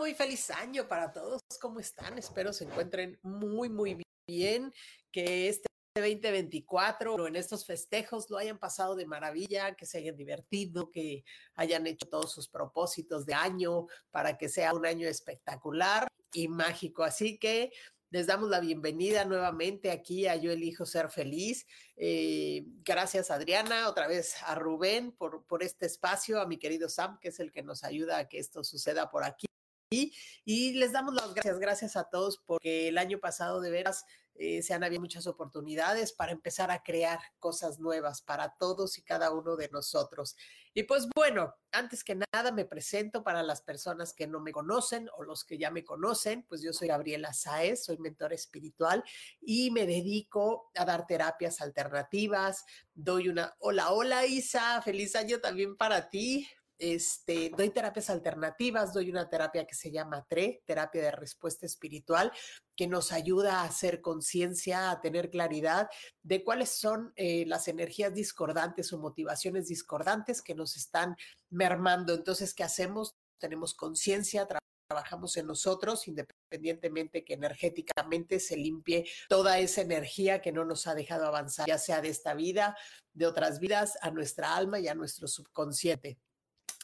muy feliz año para todos. ¿Cómo están? Espero se encuentren muy, muy bien. Que este 2024 o en estos festejos lo hayan pasado de maravilla, que se hayan divertido, que hayan hecho todos sus propósitos de año para que sea un año espectacular y mágico. Así que les damos la bienvenida nuevamente aquí a Yo Elijo Ser Feliz. Eh, gracias Adriana, otra vez a Rubén por, por este espacio, a mi querido Sam, que es el que nos ayuda a que esto suceda por aquí. Y les damos las gracias, gracias a todos porque el año pasado de veras eh, se han habido muchas oportunidades para empezar a crear cosas nuevas para todos y cada uno de nosotros. Y pues bueno, antes que nada me presento para las personas que no me conocen o los que ya me conocen, pues yo soy Gabriela Saez, soy mentora espiritual y me dedico a dar terapias alternativas. Doy una, hola, hola Isa, feliz año también para ti. Este, doy terapias alternativas, doy una terapia que se llama TRE, terapia de respuesta espiritual, que nos ayuda a hacer conciencia, a tener claridad de cuáles son eh, las energías discordantes o motivaciones discordantes que nos están mermando. Entonces, ¿qué hacemos? Tenemos conciencia, trabajamos en nosotros, independientemente que energéticamente se limpie toda esa energía que no nos ha dejado avanzar, ya sea de esta vida, de otras vidas, a nuestra alma y a nuestro subconsciente.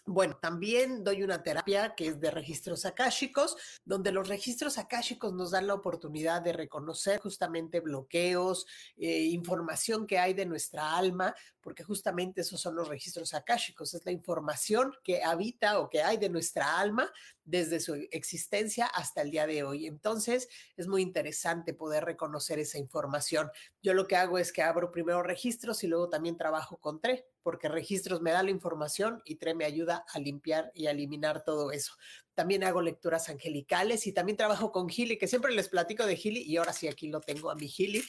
Bueno, también doy una terapia que es de registros akáshicos, donde los registros akáshicos nos dan la oportunidad de reconocer justamente bloqueos, eh, información que hay de nuestra alma, porque justamente esos son los registros akáshicos, es la información que habita o que hay de nuestra alma desde su existencia hasta el día de hoy. Entonces, es muy interesante poder reconocer esa información. Yo lo que hago es que abro primero registros y luego también trabajo con TRE porque registros me da la información y TRE me ayuda a limpiar y a eliminar todo eso. También hago lecturas angelicales y también trabajo con Gili, que siempre les platico de Gili y ahora sí aquí lo tengo a mi Gili,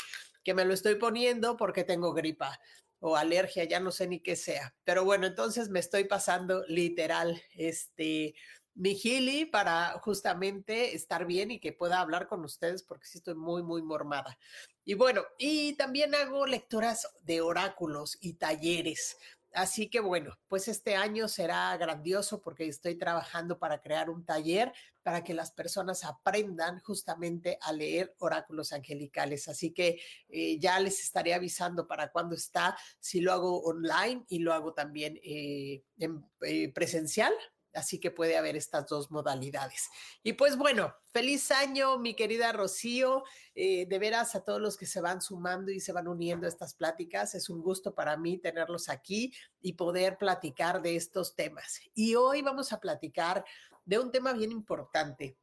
que me lo estoy poniendo porque tengo gripa o alergia, ya no sé ni qué sea. Pero bueno, entonces me estoy pasando literal este mi Gili para justamente estar bien y que pueda hablar con ustedes porque sí estoy muy, muy mormada. Y bueno, y también hago lecturas de oráculos y talleres. Así que bueno, pues este año será grandioso porque estoy trabajando para crear un taller para que las personas aprendan justamente a leer oráculos angelicales. Así que eh, ya les estaré avisando para cuándo está, si lo hago online y lo hago también eh, en, eh, presencial Así que puede haber estas dos modalidades. Y pues bueno, feliz año, mi querida Rocío. Eh, de veras a todos los que se van sumando y se van uniendo a estas pláticas. Es un gusto para mí tenerlos aquí y poder platicar de estos temas. Y hoy vamos a platicar de un tema bien importante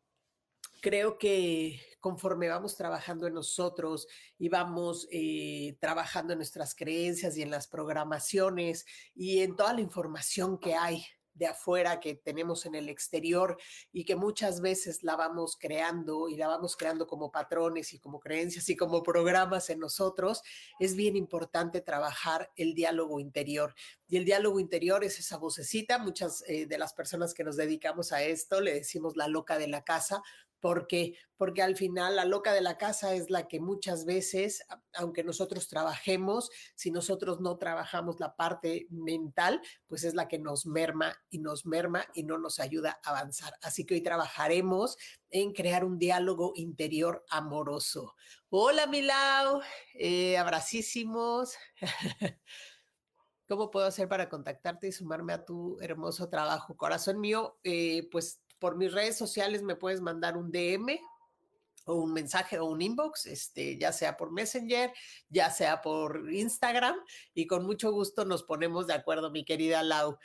creo que conforme vamos trabajando en nosotros y vamos eh, trabajando en nuestras creencias y en las programaciones y en toda la información que hay de afuera que tenemos en el exterior y que muchas veces la vamos creando y la vamos creando como patrones y como creencias y como programas en nosotros, es bien importante trabajar el diálogo interior. Y el diálogo interior es esa vocecita, muchas eh, de las personas que nos dedicamos a esto le decimos la loca de la casa, porque porque al final la loca de la casa es la que muchas veces, aunque nosotros trabajemos, si nosotros no trabajamos la parte mental, pues es la que nos merma y nos merma y no nos ayuda a avanzar. Así que hoy trabajaremos en crear un diálogo interior amoroso. Hola, Milau, eh, abracísimos. ¿Cómo puedo hacer para contactarte y sumarme a tu hermoso trabajo? Corazón mío, eh, pues por mis redes sociales me puedes mandar un DM o un mensaje o un inbox, este, ya sea por Messenger, ya sea por Instagram, y con mucho gusto nos ponemos de acuerdo, mi querida Lau.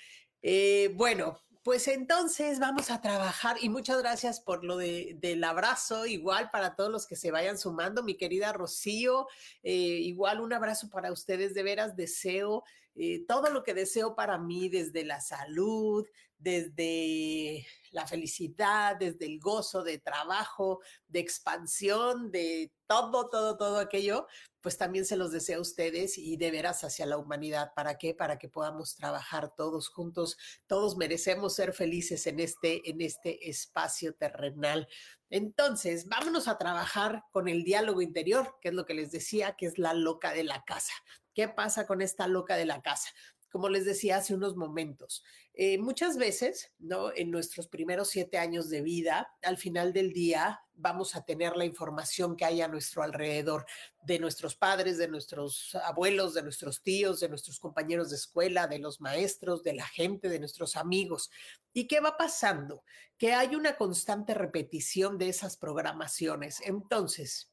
Eh, bueno, pues entonces vamos a trabajar y muchas gracias por lo de, del abrazo, igual para todos los que se vayan sumando, mi querida Rocío, eh, igual un abrazo para ustedes, de veras deseo eh, todo lo que deseo para mí desde la salud, desde la felicidad, desde el gozo de trabajo, de expansión, de todo, todo, todo aquello, pues también se los deseo a ustedes y de veras hacia la humanidad. ¿Para qué? Para que podamos trabajar todos juntos. Todos merecemos ser felices en este, en este espacio terrenal. Entonces, vámonos a trabajar con el diálogo interior, que es lo que les decía, que es la loca de la casa. ¿Qué pasa con esta loca de la casa? como les decía hace unos momentos. Eh, muchas veces, ¿no? En nuestros primeros siete años de vida, al final del día, vamos a tener la información que hay a nuestro alrededor de nuestros padres, de nuestros abuelos, de nuestros tíos, de nuestros compañeros de escuela, de los maestros, de la gente, de nuestros amigos. ¿Y qué va pasando? Que hay una constante repetición de esas programaciones. Entonces,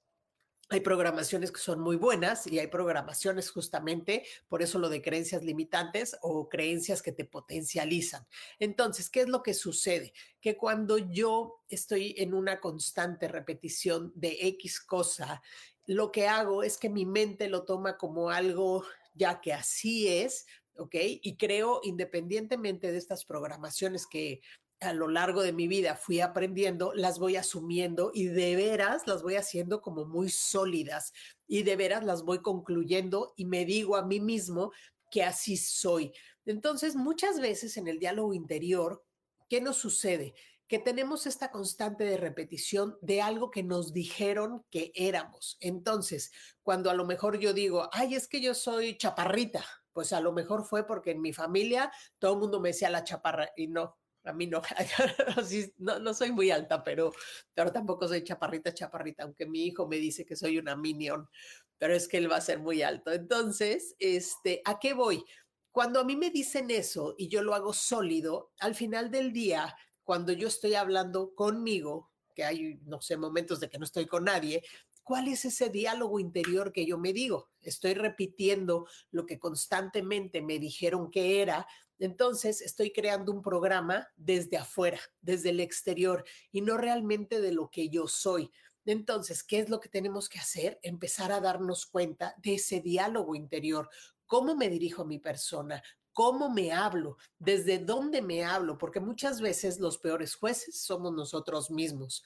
hay programaciones que son muy buenas y hay programaciones justamente, por eso lo de creencias limitantes o creencias que te potencializan. Entonces, ¿qué es lo que sucede? Que cuando yo estoy en una constante repetición de X cosa, lo que hago es que mi mente lo toma como algo ya que así es, ¿ok? Y creo, independientemente de estas programaciones que a lo largo de mi vida fui aprendiendo, las voy asumiendo y de veras las voy haciendo como muy sólidas y de veras las voy concluyendo y me digo a mí mismo que así soy. Entonces, muchas veces en el diálogo interior, ¿qué nos sucede? Que tenemos esta constante de repetición de algo que nos dijeron que éramos. Entonces, cuando a lo mejor yo digo, ay, es que yo soy chaparrita, pues a lo mejor fue porque en mi familia todo el mundo me decía la chaparra y no, a mí no, no, no, soy muy alta, pero, pero tampoco soy chaparrita, chaparrita, aunque mi hijo me dice que soy una minion, pero es que él va a ser muy alto. Entonces, este, ¿a qué voy? Cuando a mí me dicen eso y yo lo hago sólido, al final del día, cuando yo estoy hablando conmigo, que hay, no sé, momentos de que no estoy con nadie, ¿cuál es ese diálogo interior que yo me digo? Estoy repitiendo lo que constantemente me dijeron que era, entonces estoy creando un programa desde afuera, desde el exterior y no realmente de lo que yo soy. Entonces, ¿qué es lo que tenemos que hacer? Empezar a darnos cuenta de ese diálogo interior. ¿Cómo me dirijo a mi persona? ¿Cómo me hablo? ¿Desde dónde me hablo? Porque muchas veces los peores jueces somos nosotros mismos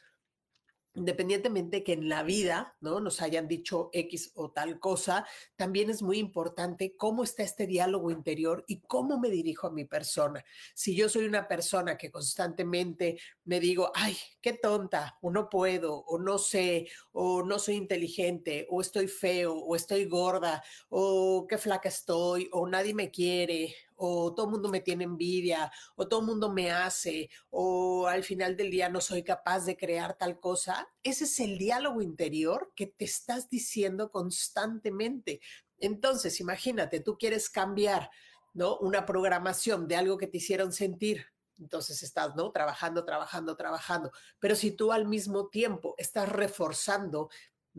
independientemente que en la vida, ¿no? Nos hayan dicho X o tal cosa, también es muy importante cómo está este diálogo interior y cómo me dirijo a mi persona. Si yo soy una persona que constantemente me digo, ay, qué tonta, o no puedo, o no sé, o no soy inteligente, o estoy feo, o estoy gorda, o qué flaca estoy, o nadie me quiere, o todo el mundo me tiene envidia, o todo el mundo me hace, o al final del día no soy capaz de crear tal cosa. Ese es el diálogo interior que te estás diciendo constantemente. Entonces, imagínate, tú quieres cambiar, ¿no? Una programación de algo que te hicieron sentir. Entonces estás, ¿no? Trabajando, trabajando, trabajando. Pero si tú al mismo tiempo estás reforzando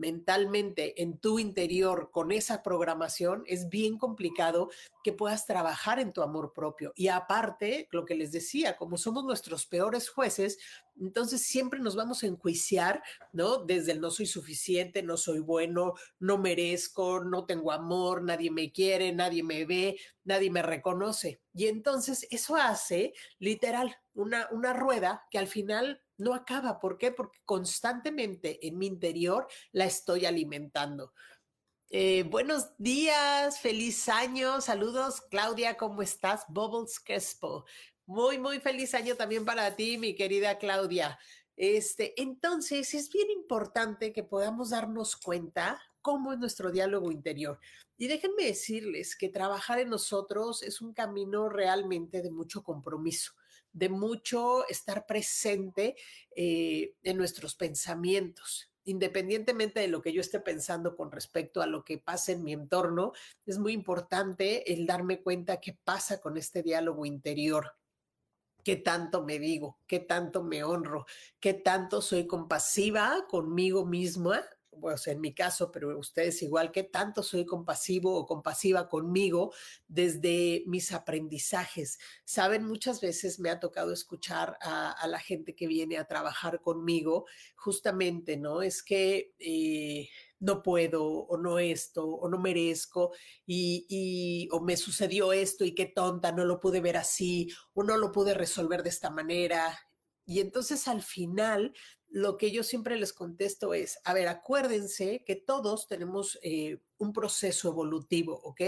mentalmente en tu interior con esa programación, es bien complicado que puedas trabajar en tu amor propio. Y aparte, lo que les decía, como somos nuestros peores jueces, entonces siempre nos vamos a enjuiciar, ¿no? Desde el no soy suficiente, no soy bueno, no merezco, no tengo amor, nadie me quiere, nadie me ve, nadie me reconoce. Y entonces eso hace literal una, una rueda que al final no acaba. ¿Por qué? Porque constantemente en mi interior la estoy alimentando. Eh, buenos días, feliz año, saludos Claudia, ¿cómo estás? Bubbles Crespo. Muy, muy feliz año también para ti, mi querida Claudia. Este, entonces, es bien importante que podamos darnos cuenta cómo es nuestro diálogo interior. Y déjenme decirles que trabajar en nosotros es un camino realmente de mucho compromiso de mucho estar presente eh, en nuestros pensamientos. Independientemente de lo que yo esté pensando con respecto a lo que pasa en mi entorno, es muy importante el darme cuenta qué pasa con este diálogo interior. Qué tanto me digo, qué tanto me honro, qué tanto soy compasiva conmigo misma pues en mi caso, pero ustedes igual, que tanto soy compasivo o compasiva conmigo desde mis aprendizajes. Saben, muchas veces me ha tocado escuchar a, la gente que viene a trabajar conmigo, justamente, ¿no? Es que... Eh, no puedo o no esto o no merezco y, o me sucedió esto y qué tonta, no lo pude ver así o no lo pude resolver de esta manera. Y entonces al final lo que yo siempre les contesto es, a ver, acuérdense que todos tenemos eh, un proceso evolutivo, ¿ok?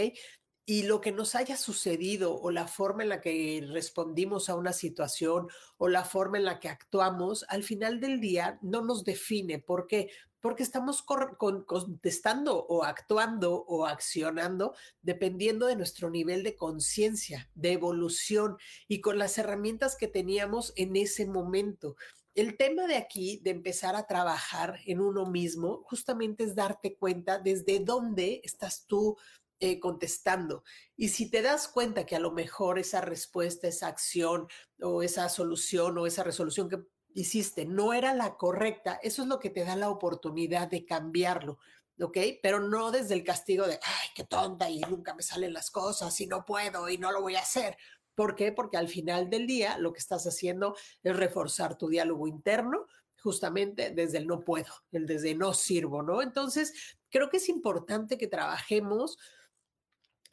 Y lo que nos haya sucedido o la forma en la que respondimos a una situación o la forma en la que actuamos, al final del día no nos define. ¿Por qué? Porque estamos contestando o actuando o accionando dependiendo de nuestro nivel de conciencia, de evolución y con las herramientas que teníamos en ese momento el tema de aquí, de empezar a trabajar en uno mismo, justamente es darte cuenta desde dónde estás tú eh, contestando. Y si te das cuenta que a lo mejor esa respuesta, esa acción o esa solución o esa resolución que hiciste no era la correcta, eso es lo que te da la oportunidad de cambiarlo. ¿ok? Pero no desde el castigo de, ay, qué tonta y nunca me salen las cosas y no puedo y no lo voy a hacer. ¿Por qué? Porque al final del día lo que estás haciendo es reforzar tu diálogo interno justamente desde el no puedo, el desde no sirvo, ¿no? Entonces, creo que es importante que trabajemos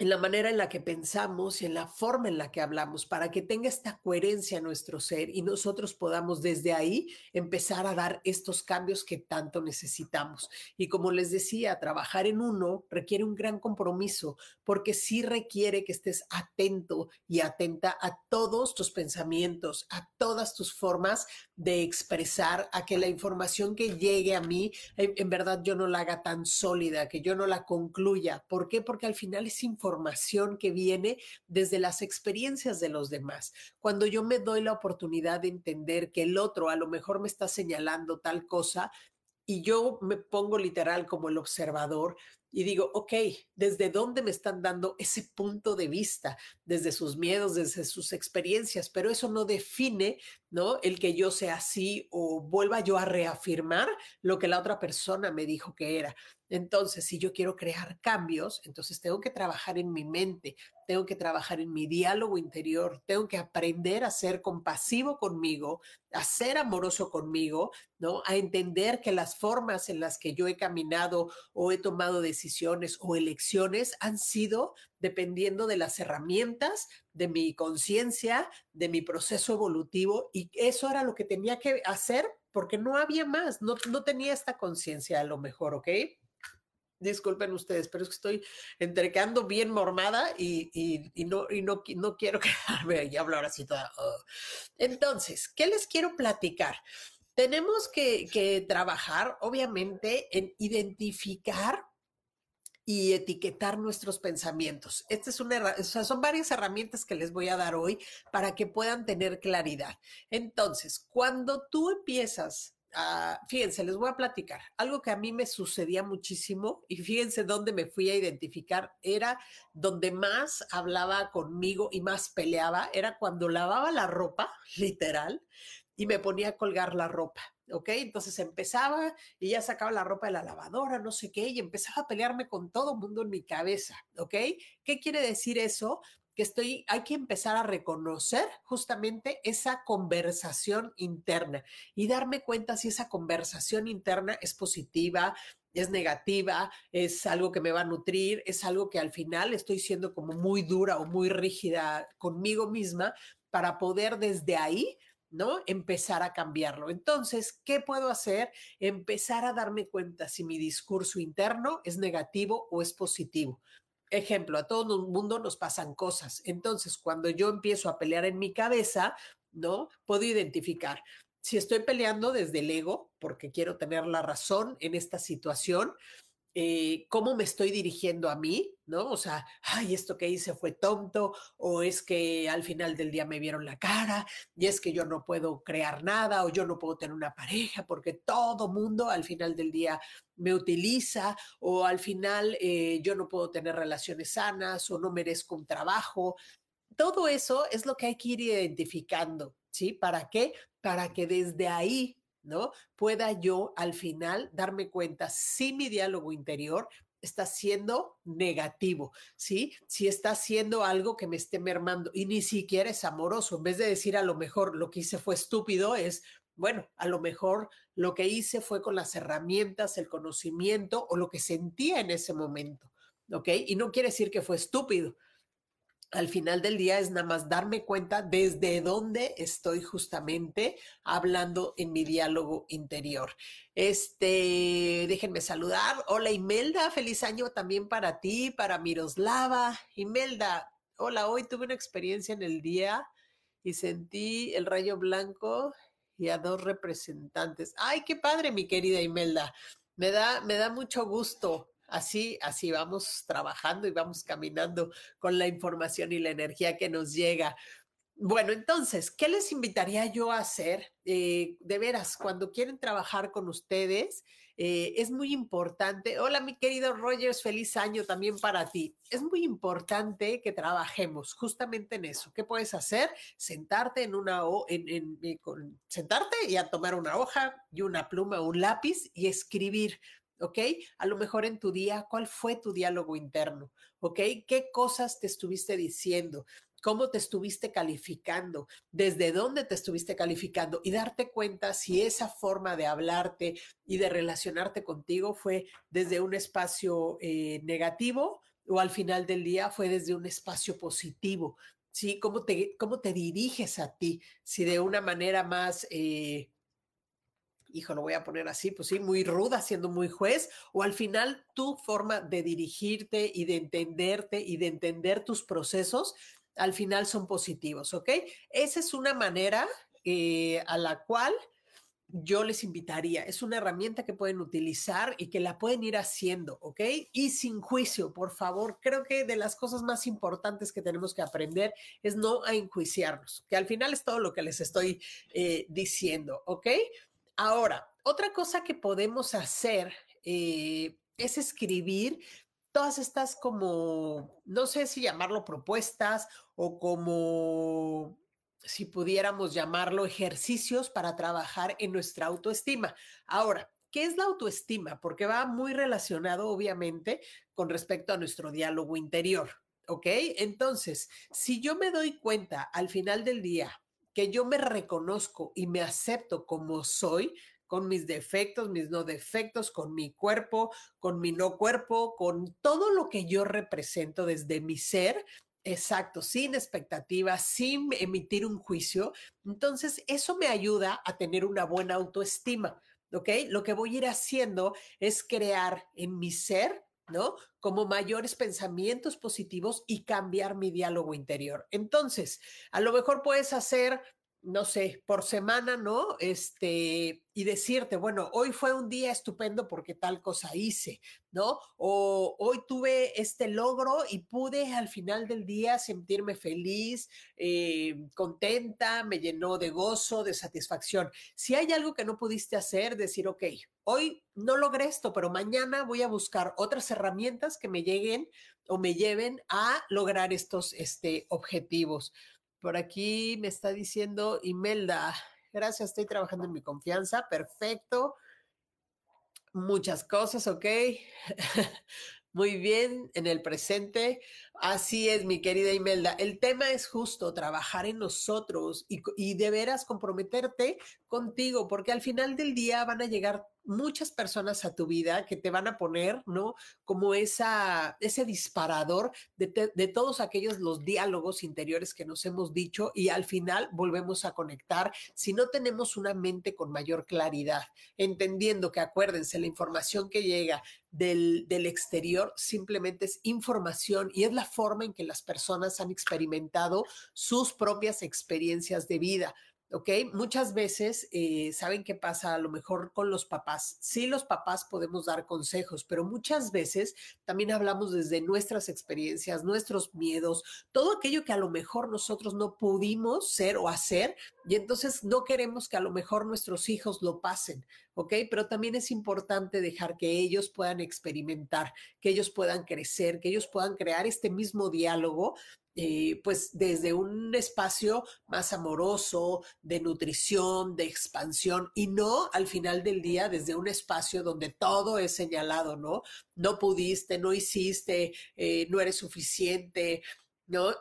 en la manera en la que pensamos y en la forma en la que hablamos, para que tenga esta coherencia en nuestro ser y nosotros podamos desde ahí empezar a dar estos cambios que tanto necesitamos. Y como les decía, trabajar en uno requiere un gran compromiso, porque sí requiere que estés atento y atenta a todos tus pensamientos, a todas tus formas de expresar, a que la información que llegue a mí, en verdad yo no la haga tan sólida, que yo no la concluya. ¿Por qué? Porque al final es información información que viene desde las experiencias de los demás. Cuando yo me doy la oportunidad de entender que el otro a lo mejor me está señalando tal cosa y yo me pongo literal como el observador, y digo, ok, ¿desde dónde me están dando ese punto de vista? Desde sus miedos, desde sus experiencias, pero eso no define, ¿no? El que yo sea así o vuelva yo a reafirmar lo que la otra persona me dijo que era. Entonces, si yo quiero crear cambios, entonces tengo que trabajar en mi mente, tengo que trabajar en mi diálogo interior, tengo que aprender a ser compasivo conmigo, a ser amoroso conmigo, ¿no? A entender que las formas en las que yo he caminado o he tomado decisiones o elecciones han sido dependiendo de las herramientas, de mi conciencia, de mi proceso evolutivo y eso era lo que tenía que hacer porque no había más, no, no tenía esta conciencia a lo mejor, ¿ok? Disculpen ustedes, pero es que estoy entrecando bien mormada y, no, y no, no, quiero quedarme y hablar así toda. Oh. Entonces, ¿qué les quiero platicar? Tenemos que, trabajar, obviamente, en identificar y etiquetar nuestros pensamientos. Esta es una, son varias herramientas que les voy a dar hoy para que puedan tener claridad. Entonces, cuando tú empiezas Ah, fíjense, les voy a platicar. Algo que a mí me sucedía muchísimo y fíjense dónde me fui a identificar, era donde más hablaba conmigo y más peleaba, era cuando lavaba la ropa, literal, y me ponía a colgar la ropa. ¿ok? Entonces empezaba y ya sacaba la ropa de la lavadora, no sé qué, y empezaba a pelearme con todo mundo en mi cabeza, ¿ok? ¿Qué quiere decir eso? Que estoy, hay que empezar a reconocer justamente esa conversación interna y darme cuenta si esa conversación interna es positiva, es negativa, es algo que me va a nutrir, es algo que al final estoy siendo como muy dura o muy rígida conmigo misma para poder desde ahí ¿no? Empezar a cambiarlo. Entonces, ¿qué puedo hacer? Empezar a darme cuenta si mi discurso interno es negativo o es positivo ejemplo, a todo el mundo nos pasan cosas. Entonces, cuando yo empiezo a pelear en mi cabeza, ¿no? Puedo identificar si estoy peleando desde el ego, porque quiero tener la razón en esta situación, eh, cómo me estoy dirigiendo a mí, ¿no? O sea, ay, esto que hice fue tonto, o es que al final del día me vieron la cara, y es que yo no puedo crear nada, o yo no puedo tener una pareja, porque todo mundo al final del día me utiliza, o al final eh, yo no puedo tener relaciones sanas, o no merezco un trabajo. Todo eso es lo que hay que ir identificando, ¿sí? ¿Para qué? Para que desde ahí ¿no? Pueda yo al final darme cuenta si mi diálogo interior está siendo negativo, ¿sí? Si está haciendo algo que me esté mermando y ni siquiera es amoroso, en vez de decir a lo mejor lo que hice fue estúpido, es, bueno, a lo mejor lo que hice fue con las herramientas, el conocimiento o lo que sentía en ese momento, ¿ok? Y no quiere decir que fue estúpido, al final del día es nada más darme cuenta desde dónde estoy justamente hablando en mi diálogo interior. Este, déjenme saludar. Hola Imelda, feliz año también para ti, para Miroslava. Imelda, hola, hoy tuve una experiencia en el día y sentí el rayo blanco y a dos representantes. Ay, qué padre, mi querida Imelda. Me da, me da mucho gusto Así, así vamos trabajando y vamos caminando con la información y la energía que nos llega. Bueno, entonces, ¿qué les invitaría yo a hacer? Eh, de veras, cuando quieren trabajar con ustedes, eh, es muy importante. Hola, mi querido Rogers, feliz año también para ti. Es muy importante que trabajemos justamente en eso. ¿Qué puedes hacer? Sentarte en una, en, en, eh, sentarte y a tomar una hoja y una pluma, un lápiz y escribir ¿ok? A lo mejor en tu día, ¿cuál fue tu diálogo interno? ¿Ok? ¿Qué cosas te estuviste diciendo? ¿Cómo te estuviste calificando? ¿Desde dónde te estuviste calificando? Y darte cuenta si esa forma de hablarte y de relacionarte contigo fue desde un espacio eh, negativo o al final del día fue desde un espacio positivo. ¿Sí? ¿Cómo te, cómo te diriges a ti? Si de una manera más... Eh, hijo, lo voy a poner así, pues sí, muy ruda, siendo muy juez, o al final tu forma de dirigirte y de entenderte y de entender tus procesos, al final son positivos, ¿ok? Esa es una manera eh, a la cual yo les invitaría. Es una herramienta que pueden utilizar y que la pueden ir haciendo, ¿ok? Y sin juicio, por favor. Creo que de las cosas más importantes que tenemos que aprender es no a enjuiciarnos, que al final es todo lo que les estoy eh, diciendo, ¿ok? Ahora, otra cosa que podemos hacer eh, es escribir todas estas como, no sé si llamarlo propuestas o como si pudiéramos llamarlo ejercicios para trabajar en nuestra autoestima. Ahora, ¿qué es la autoestima? Porque va muy relacionado, obviamente, con respecto a nuestro diálogo interior. ¿Ok? Entonces, si yo me doy cuenta al final del día que yo me reconozco y me acepto como soy, con mis defectos, mis no defectos, con mi cuerpo, con mi no cuerpo, con todo lo que yo represento desde mi ser, Exacto, sin expectativas, sin emitir un juicio. Entonces, eso me ayuda a tener una buena autoestima, ¿ok? Lo que voy a ir haciendo es crear en mi ser Como mayores pensamientos positivos y cambiar mi diálogo interior. Entonces, a lo mejor puedes hacer no sé, por semana, ¿no? Este, y decirte, bueno, hoy fue un día estupendo porque tal cosa hice, ¿no? O hoy tuve este logro y pude al final del día sentirme feliz, eh, contenta, me llenó de gozo, de satisfacción. Si hay algo que no pudiste hacer, decir, ok, hoy no logré esto, pero mañana voy a buscar otras herramientas que me lleguen o me lleven a lograr estos este, objetivos. Por aquí me está diciendo Imelda, gracias, estoy trabajando en mi confianza, perfecto. Muchas cosas, ok. Muy bien, en el presente. Así es, mi querida Imelda. El tema es justo trabajar en nosotros y, y, de veras comprometerte contigo, porque al final del día van a llegar muchas personas a tu vida que te van a poner, ¿no? Como esa, ese disparador de, de, todos aquellos los diálogos interiores que nos hemos dicho y al final volvemos a conectar si no tenemos una mente con mayor claridad, entendiendo que acuérdense, la información que llega del, del exterior simplemente es información y es la forma en que las personas han experimentado sus propias experiencias de vida. ¿Ok? Muchas veces, eh, ¿saben qué pasa? A lo mejor con los papás. Sí, los papás podemos dar consejos, pero muchas veces también hablamos desde nuestras experiencias, nuestros miedos, todo aquello que a lo mejor nosotros no pudimos ser o hacer, y entonces no queremos que a lo mejor nuestros hijos lo pasen. ¿ok? Pero también es importante dejar que ellos puedan experimentar, que ellos puedan crecer, que ellos puedan crear este mismo diálogo eh, pues desde un espacio más amoroso, de nutrición, de expansión, y no al final del día desde un espacio donde todo es señalado, ¿no? No pudiste, no hiciste, eh, no eres suficiente, ¿no?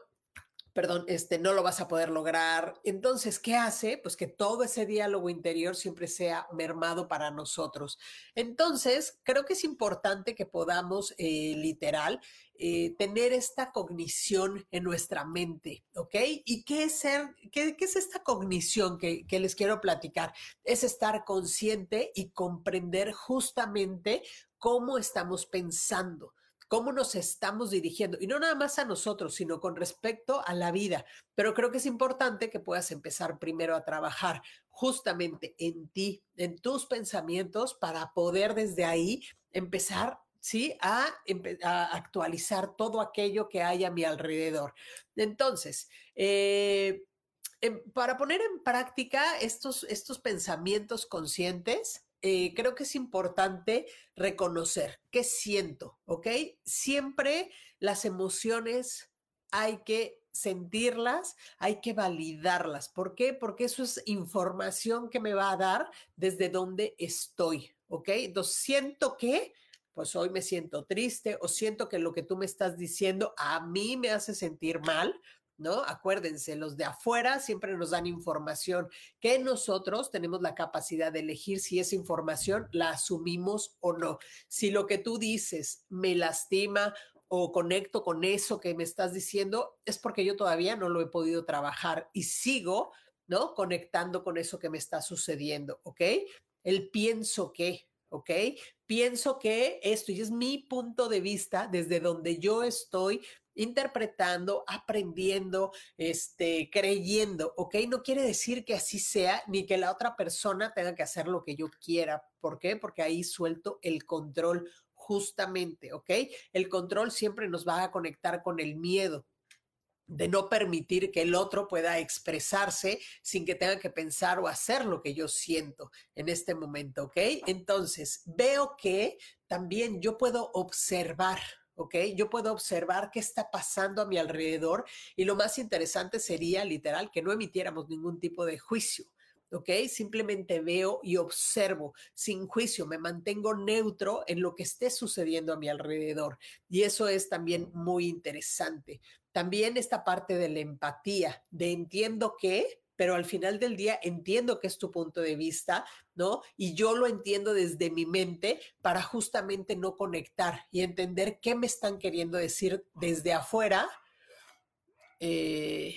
Perdón, este, no lo vas a poder lograr. Entonces, ¿qué hace? Pues que todo ese diálogo interior siempre sea mermado para nosotros. Entonces, creo que es importante que podamos, eh, literal, eh, tener esta cognición en nuestra mente, ¿ok? ¿Y qué es, ser, qué, es esta cognición que les quiero platicar? Es estar consciente y comprender justamente cómo estamos pensando cómo nos estamos dirigiendo, y no nada más a nosotros, sino con respecto a la vida. Pero creo que es importante que puedas empezar primero a trabajar justamente en ti, en tus pensamientos, para poder desde ahí empezar ¿sí? A, actualizar todo aquello que hay a mi alrededor. Entonces, eh, em, para poner en práctica estos, estos pensamientos conscientes, eh, creo que es importante reconocer qué siento, ¿ok? Siempre las emociones hay que sentirlas, hay que validarlas. ¿Por qué? Porque eso es información que me va a dar desde dónde estoy, ¿ok? Entonces, siento que, pues hoy me siento triste o siento que lo que tú me estás diciendo a mí me hace sentir mal, ¿no? Acuérdense, los de afuera siempre nos dan información que nosotros tenemos la capacidad de elegir si esa información la asumimos o no. Si lo que tú dices me lastima o conecto con eso que me estás diciendo, es porque yo todavía no lo he podido trabajar y sigo, ¿no? Conectando con eso que me está sucediendo, ¿ok? El pienso que, ¿ok? Pienso que esto, y es mi punto de vista desde donde yo estoy interpretando, aprendiendo, este, creyendo, ¿ok? No quiere decir que así sea, ni que la otra persona tenga que hacer lo que yo quiera. ¿Por qué? Porque ahí suelto el control justamente, ¿ok? El control siempre nos va a conectar con el miedo de no permitir que el otro pueda expresarse sin que tenga que pensar o hacer lo que yo siento en este momento, ¿ok? Entonces, veo que también yo puedo observar, ¿ok? Yo puedo observar qué está pasando a mi alrededor y lo más interesante sería, literal, que no emitiéramos ningún tipo de juicio. ¿ok? Simplemente veo y observo sin juicio, me mantengo neutro en lo que esté sucediendo a mi alrededor. Y eso es también muy interesante. También esta parte de la empatía, de entiendo que, pero al final del día entiendo que es tu punto de vista, ¿no? Y yo lo entiendo desde mi mente para justamente no conectar y entender qué me están queriendo decir desde afuera. Eh,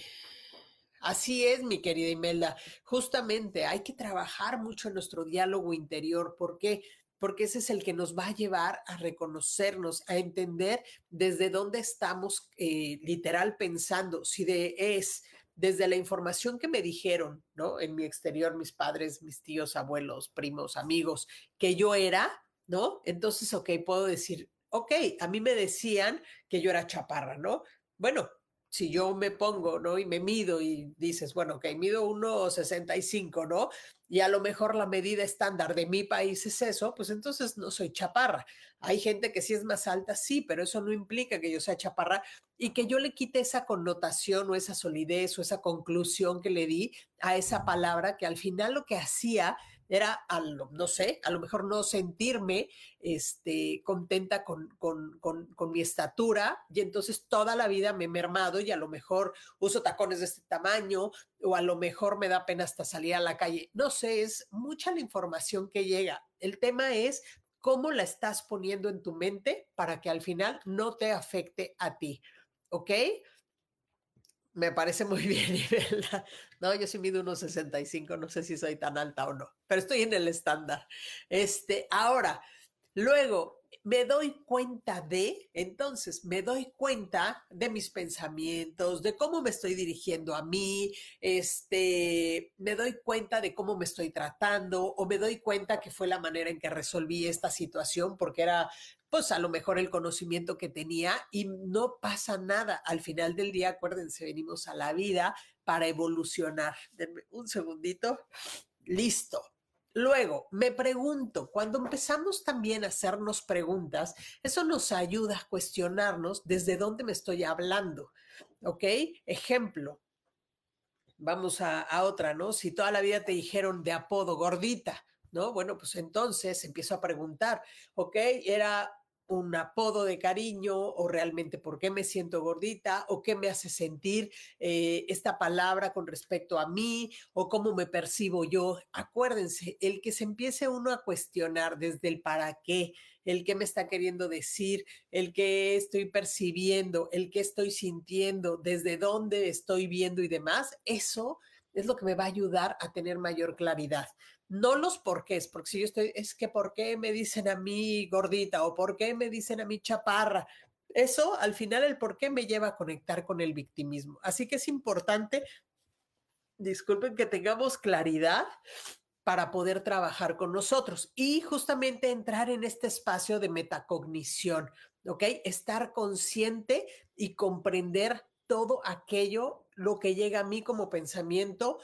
así es, mi querida Imelda. Justamente hay que trabajar mucho en nuestro diálogo interior. ¿Por qué? Porque ese es el que nos va a llevar a reconocernos, a entender desde dónde estamos eh, literal pensando. Si de es desde la información que me dijeron, ¿no? En mi exterior, mis padres, mis tíos, abuelos, primos, amigos, que yo era, ¿no? Entonces, ok, puedo decir, ok, a mí me decían que yo era chaparra, ¿no? Bueno, si yo me pongo, ¿no? Y me mido y dices, bueno, ok, mido 1,65, ¿no? Y a lo mejor la medida estándar de mi país es eso, pues entonces no soy chaparra. Hay gente que sí es más alta, sí, pero eso no implica que yo sea chaparra y que yo le quite esa connotación o esa solidez o esa conclusión que le di a esa palabra que al final lo que hacía era, no sé, a lo mejor no sentirme este, contenta con, con, con, mi estatura y entonces toda la vida me he mermado y a lo mejor uso tacones de este tamaño o a lo mejor me da pena hasta salir a la calle. No sé, es mucha la información que llega. El tema es cómo la estás poniendo en tu mente para que al final no te afecte a ti. ¿Ok? Me parece muy bien, Imelda. No, yo sí mido unos 65, no sé si soy tan alta o no, pero estoy en el estándar. Este, ahora, luego, me doy cuenta de, entonces me doy cuenta de mis pensamientos, de cómo me estoy dirigiendo a mí, este, me doy cuenta de cómo me estoy tratando o me doy cuenta que fue la manera en que resolví esta situación porque era pues a lo mejor el conocimiento que tenía y no pasa nada. Al final del día, acuérdense, venimos a la vida para evolucionar. Denme un segundito. Listo. Luego, me pregunto, cuando empezamos también a hacernos preguntas, eso nos ayuda a cuestionarnos desde dónde me estoy hablando. ¿Ok? Ejemplo, vamos a, otra, ¿no? Si toda la vida te dijeron de apodo gordita, ¿no? Bueno, pues entonces empiezo a preguntar, ¿ok? Era un apodo de cariño o realmente por qué me siento gordita o qué me hace sentir eh, esta palabra con respecto a mí o cómo me percibo yo. Acuérdense, el que se empiece uno a cuestionar desde el para qué, el qué me está queriendo decir, el qué estoy percibiendo, el qué estoy sintiendo, desde dónde estoy viendo y demás, eso es lo que me va a ayudar a tener mayor claridad no los porqués, porque si yo estoy, es que ¿por qué me dicen a mí gordita o por qué me dicen a mí chaparra? Eso al final el por qué me lleva a conectar con el victimismo. Así que es importante, disculpen, que tengamos claridad para poder trabajar con nosotros y justamente entrar en este espacio de metacognición, ¿ok? Estar consciente y comprender todo aquello, lo que llega a mí como pensamiento,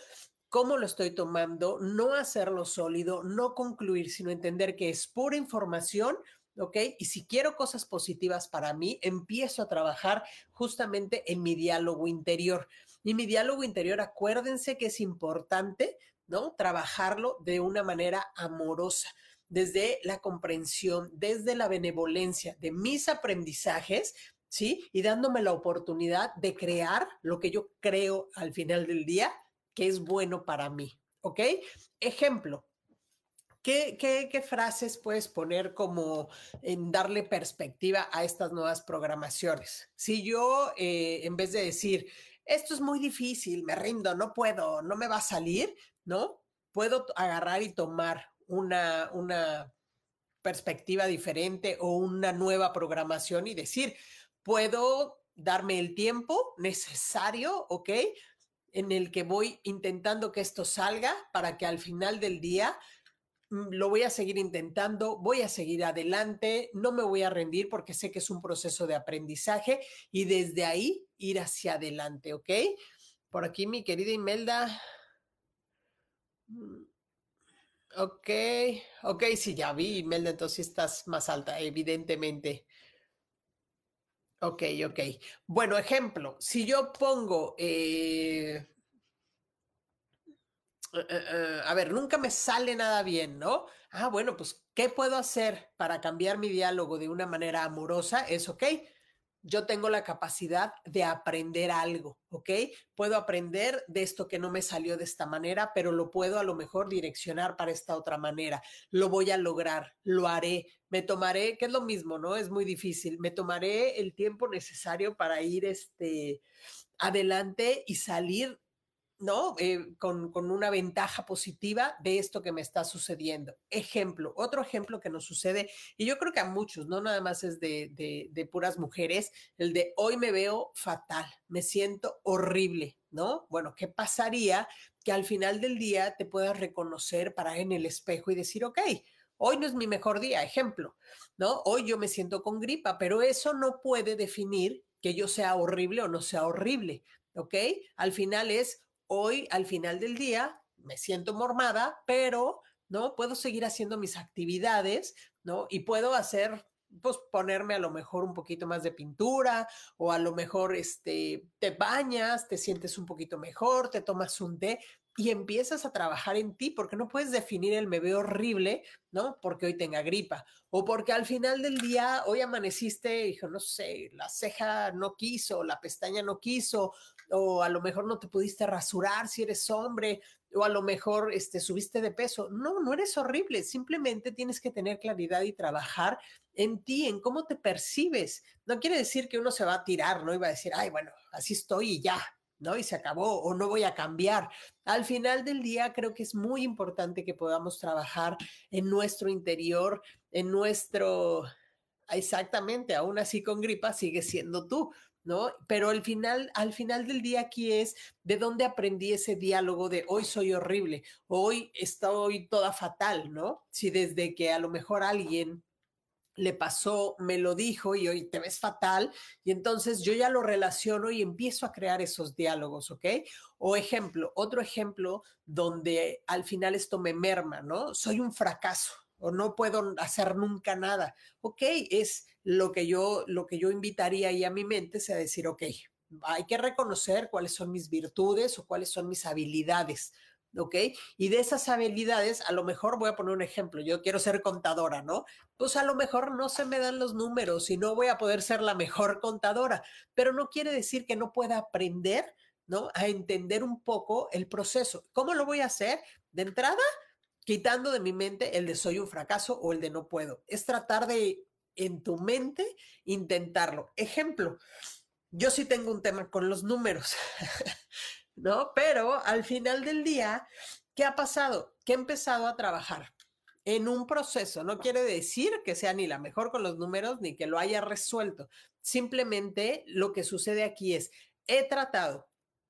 cómo lo estoy tomando, no hacerlo sólido, no concluir, sino entender que es pura información, ¿ok? Y si quiero cosas positivas para mí, empiezo a trabajar justamente en mi diálogo interior. Y mi diálogo interior, acuérdense que es importante, ¿no? Trabajarlo de una manera amorosa desde la comprensión, desde la benevolencia de mis aprendizajes, ¿sí? Y dándome la oportunidad de crear lo que yo creo al final del día que es bueno para mí. ¿Ok? Ejemplo. ¿Qué, frases puedes poner como en darle perspectiva a estas nuevas programaciones? Si yo, eh, en vez de decir, esto es muy difícil, me rindo, no puedo, no me va a salir, ¿no? Puedo agarrar y tomar una, una perspectiva diferente o una nueva programación y decir, puedo darme el tiempo necesario, ¿ok? En el que voy intentando que esto salga para que al final del día mm, lo voy a seguir intentando, voy a seguir adelante, no me voy a rendir porque sé que es un proceso de aprendizaje y desde ahí ir hacia adelante, ¿ok? Por aquí mi querida Imelda. Mm, ok, ok, sí, ya vi, Imelda, entonces estás más alta, evidentemente. Ok, ok. Bueno, ejemplo, si yo pongo, eh, eh, eh, a ver, nunca me sale nada bien, ¿no? Ah, bueno, pues, ¿qué puedo hacer para cambiar mi diálogo de una manera amorosa? Es, ok, yo tengo la capacidad de aprender algo, ¿ok? Puedo aprender de esto que no me salió de esta manera, pero lo puedo a lo mejor direccionar para esta otra manera. Lo voy a lograr, lo haré, me tomaré, que es lo mismo, ¿no? Es muy difícil, me tomaré el tiempo necesario para ir este, adelante y salir ¿no? Eh, con, una ventaja positiva de esto que me está sucediendo. Ejemplo, otro ejemplo que nos sucede, y yo creo que a muchos, no nada más es de, de, puras mujeres, el de hoy me veo fatal, me siento horrible, ¿no? Bueno, ¿qué pasaría que al final del día te puedas reconocer, para en el espejo y decir, ok, hoy no es mi mejor día, ejemplo, ¿no? Hoy yo me siento con gripa, pero eso no puede definir que yo sea horrible o no sea horrible, ¿ok? Al final es hoy al final del día me siento mormada, pero no puedo seguir haciendo mis actividades, ¿no? Y puedo hacer pues ponerme a lo mejor un poquito más de pintura o a lo mejor este te bañas, te sientes un poquito mejor, te tomas un té y empiezas a trabajar en ti porque no puedes definir el me veo horrible, ¿no? Porque hoy tenga gripa o porque al final del día hoy amaneciste, dijo, no sé, la ceja no quiso, la pestaña no quiso o a lo mejor no te pudiste rasurar si eres hombre, o a lo mejor este, subiste de peso. No, no eres horrible, simplemente tienes que tener claridad y trabajar en ti, en cómo te percibes. No quiere decir que uno se va a tirar, ¿no? Y va a decir, ay, bueno, así estoy y ya, ¿no? Y se acabó, o no voy a cambiar. Al final del día, creo que es muy importante que podamos trabajar en nuestro interior, en nuestro... Exactamente, aún así con gripa sigue siendo tú, ¿no? Pero al final, al final del día aquí es de dónde aprendí ese diálogo de hoy soy horrible, hoy estoy toda fatal, ¿no? Si desde que a lo mejor alguien le pasó, me lo dijo y hoy te ves fatal. Y entonces yo ya lo relaciono y empiezo a crear esos diálogos, ¿ok? O ejemplo, otro ejemplo donde al final esto me merma, ¿no? Soy un fracaso o no puedo hacer nunca nada. Ok, es lo que yo, lo que yo invitaría ahí a mi mente, es a decir, ok, hay que reconocer cuáles son mis virtudes o cuáles son mis habilidades. ¿Ok? Y de esas habilidades, a lo mejor voy a poner un ejemplo, yo quiero ser contadora, ¿no? Pues a lo mejor no se me dan los números y no voy a poder ser la mejor contadora, pero no quiere decir que no pueda aprender, ¿no? A entender un poco el proceso. ¿Cómo lo voy a hacer? De entrada, quitando de mi mente el de soy un fracaso o el de no puedo. Es tratar de, en tu mente, intentarlo. Ejemplo, yo sí tengo un tema con los números. ¿no? Pero al final del día, ¿qué ha pasado? Que he empezado a trabajar en un proceso. No quiere decir que sea ni la mejor con los números ni que lo haya resuelto. Simplemente lo que sucede aquí es, he tratado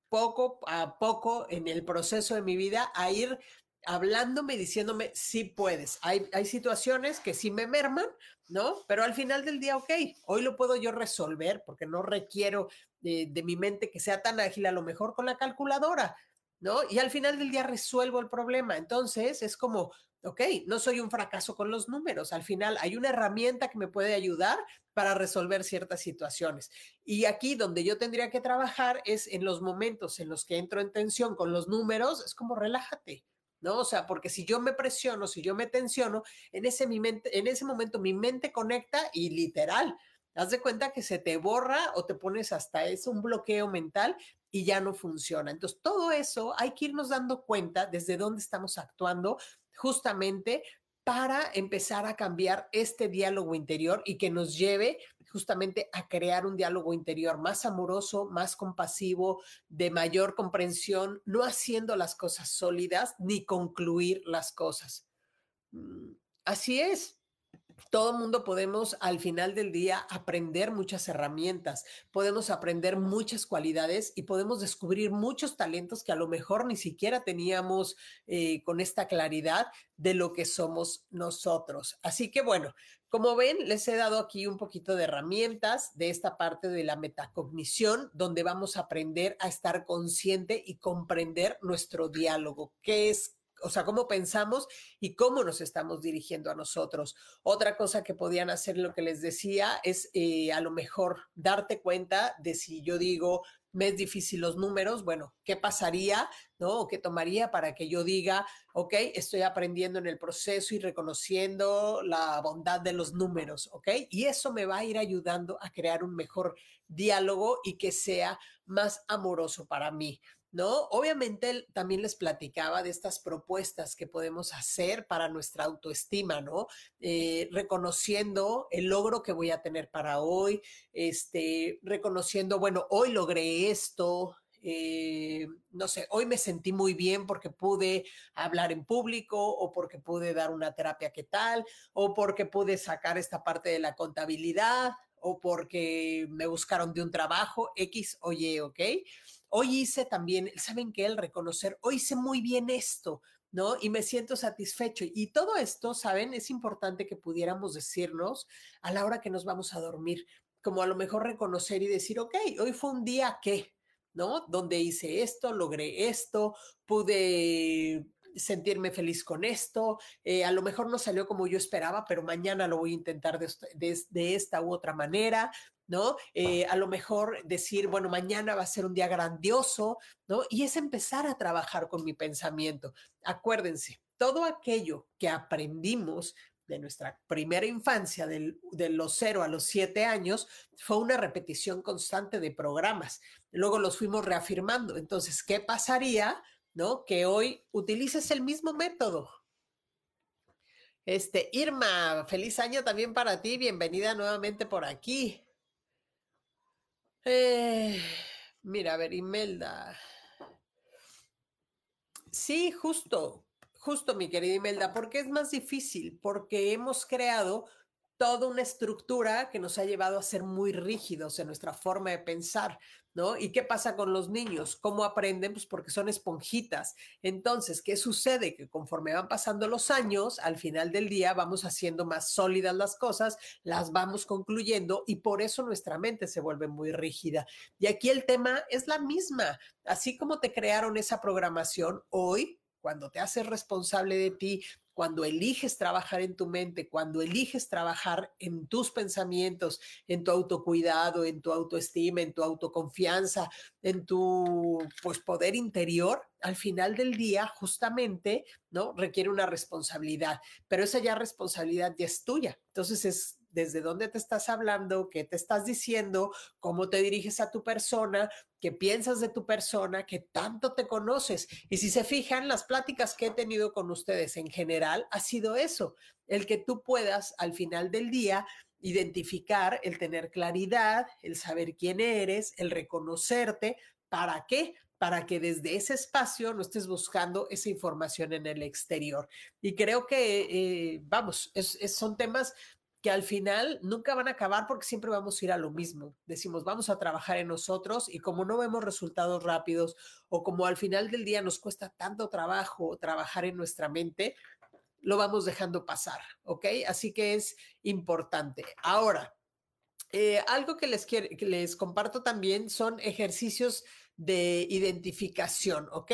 poco a poco en el proceso de mi vida a ir hablándome y diciéndome, sí puedes. Hay, hay situaciones que sí me merman, ¿no? Pero al final del día, ok, hoy lo puedo yo resolver porque no requiero de, mi mente que sea tan ágil, a lo mejor con la calculadora, ¿no? Y al final del día resuelvo el problema. Entonces es como, ok, no soy un fracaso con los números. Al final hay una herramienta que me puede ayudar para resolver ciertas situaciones. Y aquí donde yo tendría que trabajar es en los momentos en los que entro en tensión con los números, es como relájate. ¿No? O sea, porque si yo me presiono, si yo me tensiono, en ese, mi mente, en ese momento mi mente conecta y literal, Haz de cuenta que se te borra o te pones hasta eso, un bloqueo mental y ya no funciona. Entonces, todo eso hay que irnos dando cuenta desde dónde estamos actuando justamente para empezar a cambiar este diálogo interior y que nos lleve justamente a crear un diálogo interior más amoroso, más compasivo, de mayor comprensión, no haciendo las cosas sólidas ni concluir las cosas. Mm, así es, todo mundo podemos al final del día aprender muchas herramientas, podemos aprender muchas cualidades y podemos descubrir muchos talentos que a lo mejor ni siquiera teníamos eh, con esta claridad de lo que somos nosotros. Así que bueno, como ven, les he dado aquí un poquito de herramientas de esta parte de la metacognición, donde vamos a aprender a estar consciente y comprender nuestro diálogo, qué es o sea, cómo pensamos y cómo nos estamos dirigiendo a nosotros. Otra cosa que podían hacer, lo que les decía, es eh, a lo mejor darte cuenta de si yo digo, me es difícil los números, bueno, ¿qué pasaría, no? ¿O qué tomaría para que yo diga, ok, estoy aprendiendo en el proceso y reconociendo la bondad de los números, ok? Y eso me va a ir ayudando a crear un mejor diálogo y que sea más amoroso para mí. ¿No? Obviamente también les platicaba de estas propuestas que podemos hacer para nuestra autoestima, ¿no? Eh, reconociendo el logro que voy a tener para hoy, este, reconociendo, bueno, hoy logré esto, eh, no sé, hoy me sentí muy bien porque pude hablar en público o porque pude dar una terapia que tal o porque pude sacar esta parte de la contabilidad o porque me buscaron de un trabajo X o Y, ¿ok? Hoy hice también, ¿saben qué? El reconocer, hoy hice muy bien esto, ¿no? Y me siento satisfecho. Y todo esto, ¿saben? Es importante que pudiéramos decirnos a la hora que nos vamos a dormir, como a lo mejor reconocer y decir, ok, hoy fue un día que, ¿no? Donde hice esto, logré esto, pude sentirme feliz con esto, eh, a lo mejor no salió como yo esperaba, pero mañana lo voy a intentar de esta u otra manera, ¿no? Eh, a lo mejor decir, bueno, mañana va a ser un día grandioso, ¿no? Y es empezar a trabajar con mi pensamiento. Acuérdense, todo aquello que aprendimos de nuestra primera infancia, de los cero a los siete años, fue una repetición constante de programas. Luego los fuimos reafirmando. Entonces, ¿qué pasaría, no? Que hoy utilices el mismo método. Este, Irma, feliz año también para ti. Bienvenida nuevamente por aquí. Eh, mira, a ver, Imelda. Sí, justo, justo, mi querida Imelda, porque es más difícil, porque hemos creado toda una estructura que nos ha llevado a ser muy rígidos en nuestra forma de pensar, ¿no? ¿Y qué pasa con los niños? ¿Cómo aprenden? Pues porque son esponjitas. Entonces, ¿qué sucede? Que conforme van pasando los años, al final del día vamos haciendo más sólidas las cosas, las vamos concluyendo y por eso nuestra mente se vuelve muy rígida. Y aquí el tema es la misma. Así como te crearon esa programación, hoy cuando te haces responsable de ti, cuando eliges trabajar en tu mente, cuando eliges trabajar en tus pensamientos, en tu autocuidado, en tu autoestima, en tu autoconfianza, en tu pues poder interior, al final del día justamente, ¿no? requiere una responsabilidad, pero esa ya responsabilidad ya es tuya. Entonces es desde dónde te estás hablando, qué te estás diciendo, cómo te diriges a tu persona, qué piensas de tu persona, qué tanto te conoces. Y si se fijan, las pláticas que he tenido con ustedes en general ha sido eso, el que tú puedas al final del día identificar, el tener claridad, el saber quién eres, el reconocerte. ¿Para qué? para que desde ese espacio no estés buscando esa información en el exterior. Y creo que, eh, vamos, son temas que al final nunca van a acabar porque siempre vamos a ir a lo mismo. Decimos, vamos a trabajar en nosotros y como no vemos resultados rápidos o como al final del día nos cuesta tanto trabajo trabajar en nuestra mente, lo vamos dejando pasar, ¿ok? Así que es importante. Ahora, eh, algo que les, que les comparto también son ejercicios de identificación, ¿ok?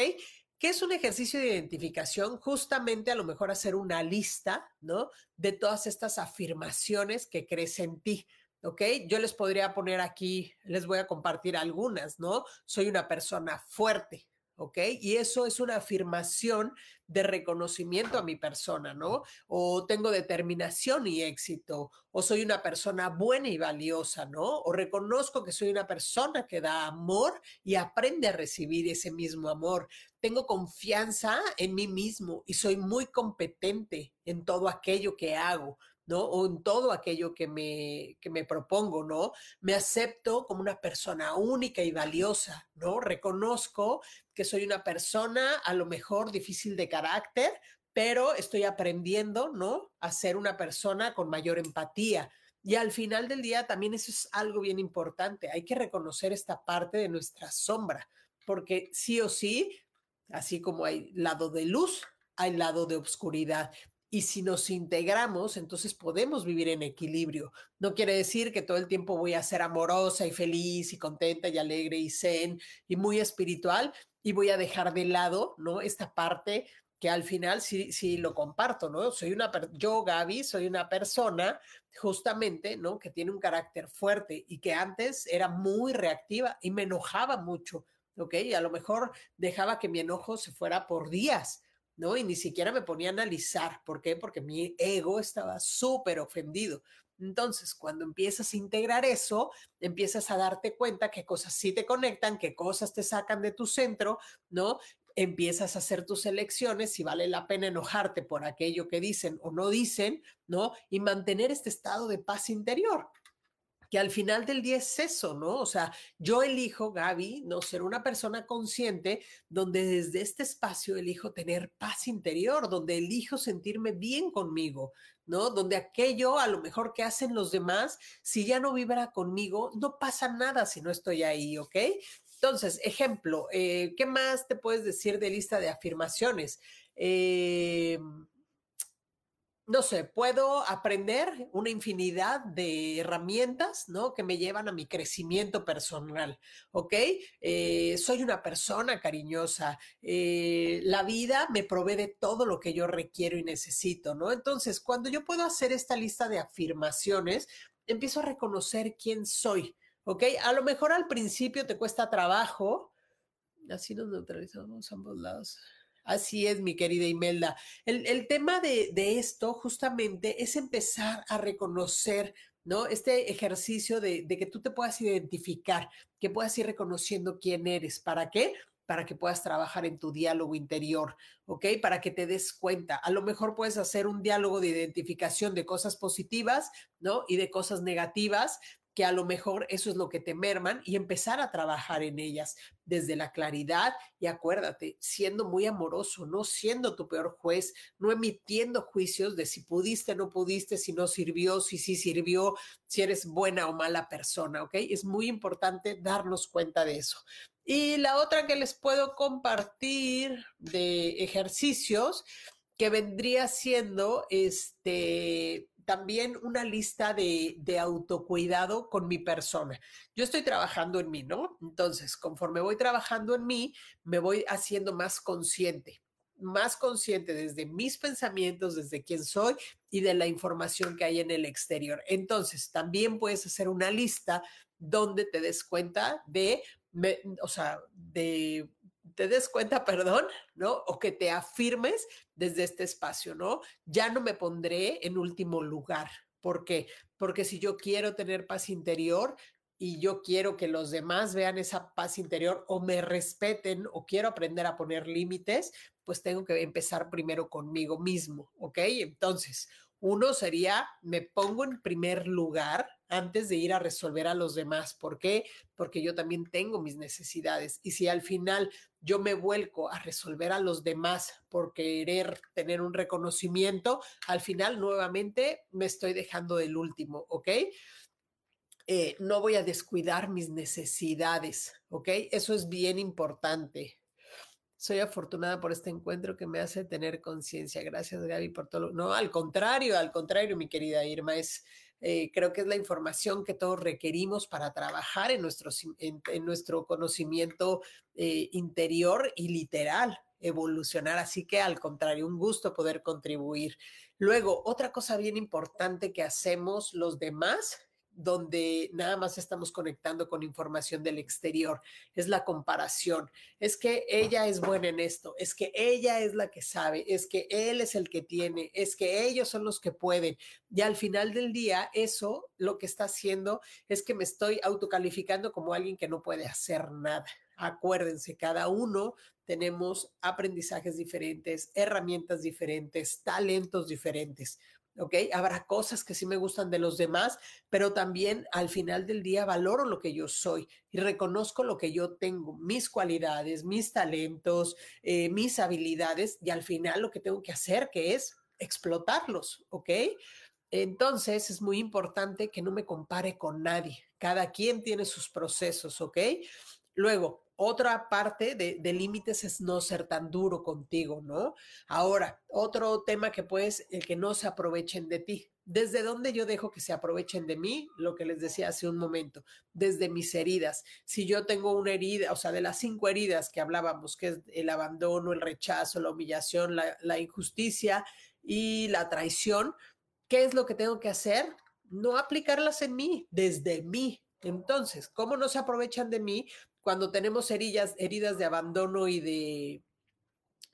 ¿Qué es un ejercicio de identificación? Justamente a lo mejor hacer una lista, ¿no? De todas estas afirmaciones que crees en ti. ¿ok? Yo les podría poner aquí, les voy a compartir algunas, ¿no? Soy una persona fuerte, ¿ok? Y eso es una afirmación de reconocimiento a mi persona, ¿no? O tengo determinación y éxito, o soy una persona buena y valiosa, ¿no? O reconozco que soy una persona que da amor y aprende a recibir ese mismo amor. Tengo confianza en mí mismo y soy muy competente en todo aquello que hago. ¿no? O en todo aquello que me, que me propongo, ¿no? Me acepto como una persona única y valiosa, ¿no? Reconozco que soy una persona a lo mejor difícil de carácter, pero estoy aprendiendo, ¿no? A ser una persona con mayor empatía. Y al final del día también eso es algo bien importante. Hay que reconocer esta parte de nuestra sombra, porque sí o sí, así como hay lado de luz, hay lado de oscuridad. Y si nos integramos, entonces podemos vivir en equilibrio. No quiere decir que todo el tiempo voy a ser amorosa y feliz y contenta y alegre y zen y muy espiritual y voy a dejar de lado, ¿no? Esta parte que al final sí, sí lo comparto, ¿no? Soy una, yo, Gaby, soy una persona justamente, ¿no? Que tiene un carácter fuerte y que antes era muy reactiva y me enojaba mucho, ¿ok? Y a lo mejor dejaba que mi enojo se fuera por días ¿no? Y ni siquiera me ponía a analizar. ¿Por qué? Porque mi ego estaba súper ofendido. Entonces, cuando empiezas a integrar eso, empiezas a darte cuenta qué cosas sí te conectan, qué cosas te sacan de tu centro, ¿no? Empiezas a hacer tus elecciones, si vale la pena enojarte por aquello que dicen o no dicen, ¿no? Y mantener este estado de paz interior que al final del día es eso, ¿no? O sea, yo elijo, Gaby, no ser una persona consciente donde desde este espacio elijo tener paz interior, donde elijo sentirme bien conmigo, ¿no? Donde aquello a lo mejor que hacen los demás, si ya no vibra conmigo, no pasa nada si no estoy ahí, ¿ok? Entonces, ejemplo, eh, ¿qué más te puedes decir de lista de afirmaciones? Eh, no sé, puedo aprender una infinidad de herramientas, ¿no? Que me llevan a mi crecimiento personal, ¿ok? Eh, soy una persona cariñosa, eh, la vida me provee de todo lo que yo requiero y necesito, ¿no? Entonces, cuando yo puedo hacer esta lista de afirmaciones, empiezo a reconocer quién soy, ¿ok? A lo mejor al principio te cuesta trabajo, así nos neutralizamos ambos lados. Así es, mi querida Imelda. El, tema de, esto justamente es empezar a reconocer, ¿no? Este ejercicio de, de que tú te puedas identificar, que puedas ir reconociendo quién eres. ¿Para qué? para que puedas trabajar en tu diálogo interior, ¿ok? Para que te des cuenta. A lo mejor puedes hacer un diálogo de identificación de cosas positivas, ¿no? Y de cosas negativas que a lo mejor eso es lo que te merman y empezar a trabajar en ellas desde la claridad y acuérdate, siendo muy amoroso, no siendo tu peor juez, no emitiendo juicios de si pudiste, no pudiste, si no sirvió, si sí sirvió, si eres buena o mala persona, ¿ok? Es muy importante darnos cuenta de eso. Y la otra que les puedo compartir de ejercicios que vendría siendo este también una lista de, de, autocuidado con mi persona. Yo estoy trabajando en mí, ¿no? Entonces, conforme voy trabajando en mí, me voy haciendo más consciente, más consciente desde mis pensamientos, desde quién soy y de la información que hay en el exterior. Entonces, también puedes hacer una lista donde te des cuenta de, o sea, de te des cuenta, perdón, ¿no? O que te afirmes desde este espacio, ¿no? Ya no me pondré en último lugar. ¿Por qué? Porque si yo quiero tener paz interior y yo quiero que los demás vean esa paz interior o me respeten o quiero aprender a poner límites, pues tengo que empezar primero conmigo mismo, ¿ok? Entonces, uno sería, me pongo en primer lugar antes de ir a resolver a los demás. ¿Por qué? Porque yo también tengo mis necesidades. Y si al final yo me vuelco a resolver a los demás por querer tener un reconocimiento, al final nuevamente me estoy dejando del último, ¿ok? Eh, no voy a descuidar mis necesidades, ¿ok? Eso es bien importante. Soy afortunada por este encuentro que me hace tener conciencia. Gracias, Gaby, por todo. No, al contrario, al contrario, mi querida Irma, es, eh, creo que es la información que todos requerimos para trabajar en nuestro, en, nuestro conocimiento eh, interior y literal, evolucionar. Así que al contrario, un gusto poder contribuir. Luego, otra cosa bien importante que hacemos los demás donde nada más estamos conectando con información del exterior, es la comparación. Es que ella es buena en esto, es que ella es la que sabe, es que él es el que tiene, es que ellos son los que pueden. Y al final del día, eso lo que está haciendo es que me estoy autocalificando como alguien que no puede hacer nada. Acuérdense, cada uno tenemos aprendizajes diferentes, herramientas diferentes, talentos diferentes. ¿Ok? Habrá cosas que sí me gustan de los demás, pero también al final del día valoro lo que yo soy y reconozco lo que yo tengo, mis cualidades, mis talentos, eh, mis habilidades y al final lo que tengo que hacer que es explotarlos, ¿ok? Entonces es muy importante que no me compare con nadie. Cada quien tiene sus procesos, ¿ok? Luego, otra parte de, límites es no ser tan duro contigo, ¿no? Ahora, otro tema que puedes, el que no se aprovechen de ti. ¿Desde dónde yo dejo que se aprovechen de mí? Lo que les decía hace un momento, desde mis heridas. Si yo tengo una herida, o sea, de las cinco heridas que hablábamos, que es el abandono, el rechazo, la humillación, la, la injusticia y la traición, ¿qué es lo que tengo que hacer? No aplicarlas en mí, desde mí, entonces, ¿cómo no se aprovechan de mí? Cuando tenemos heridas, heridas de abandono y de,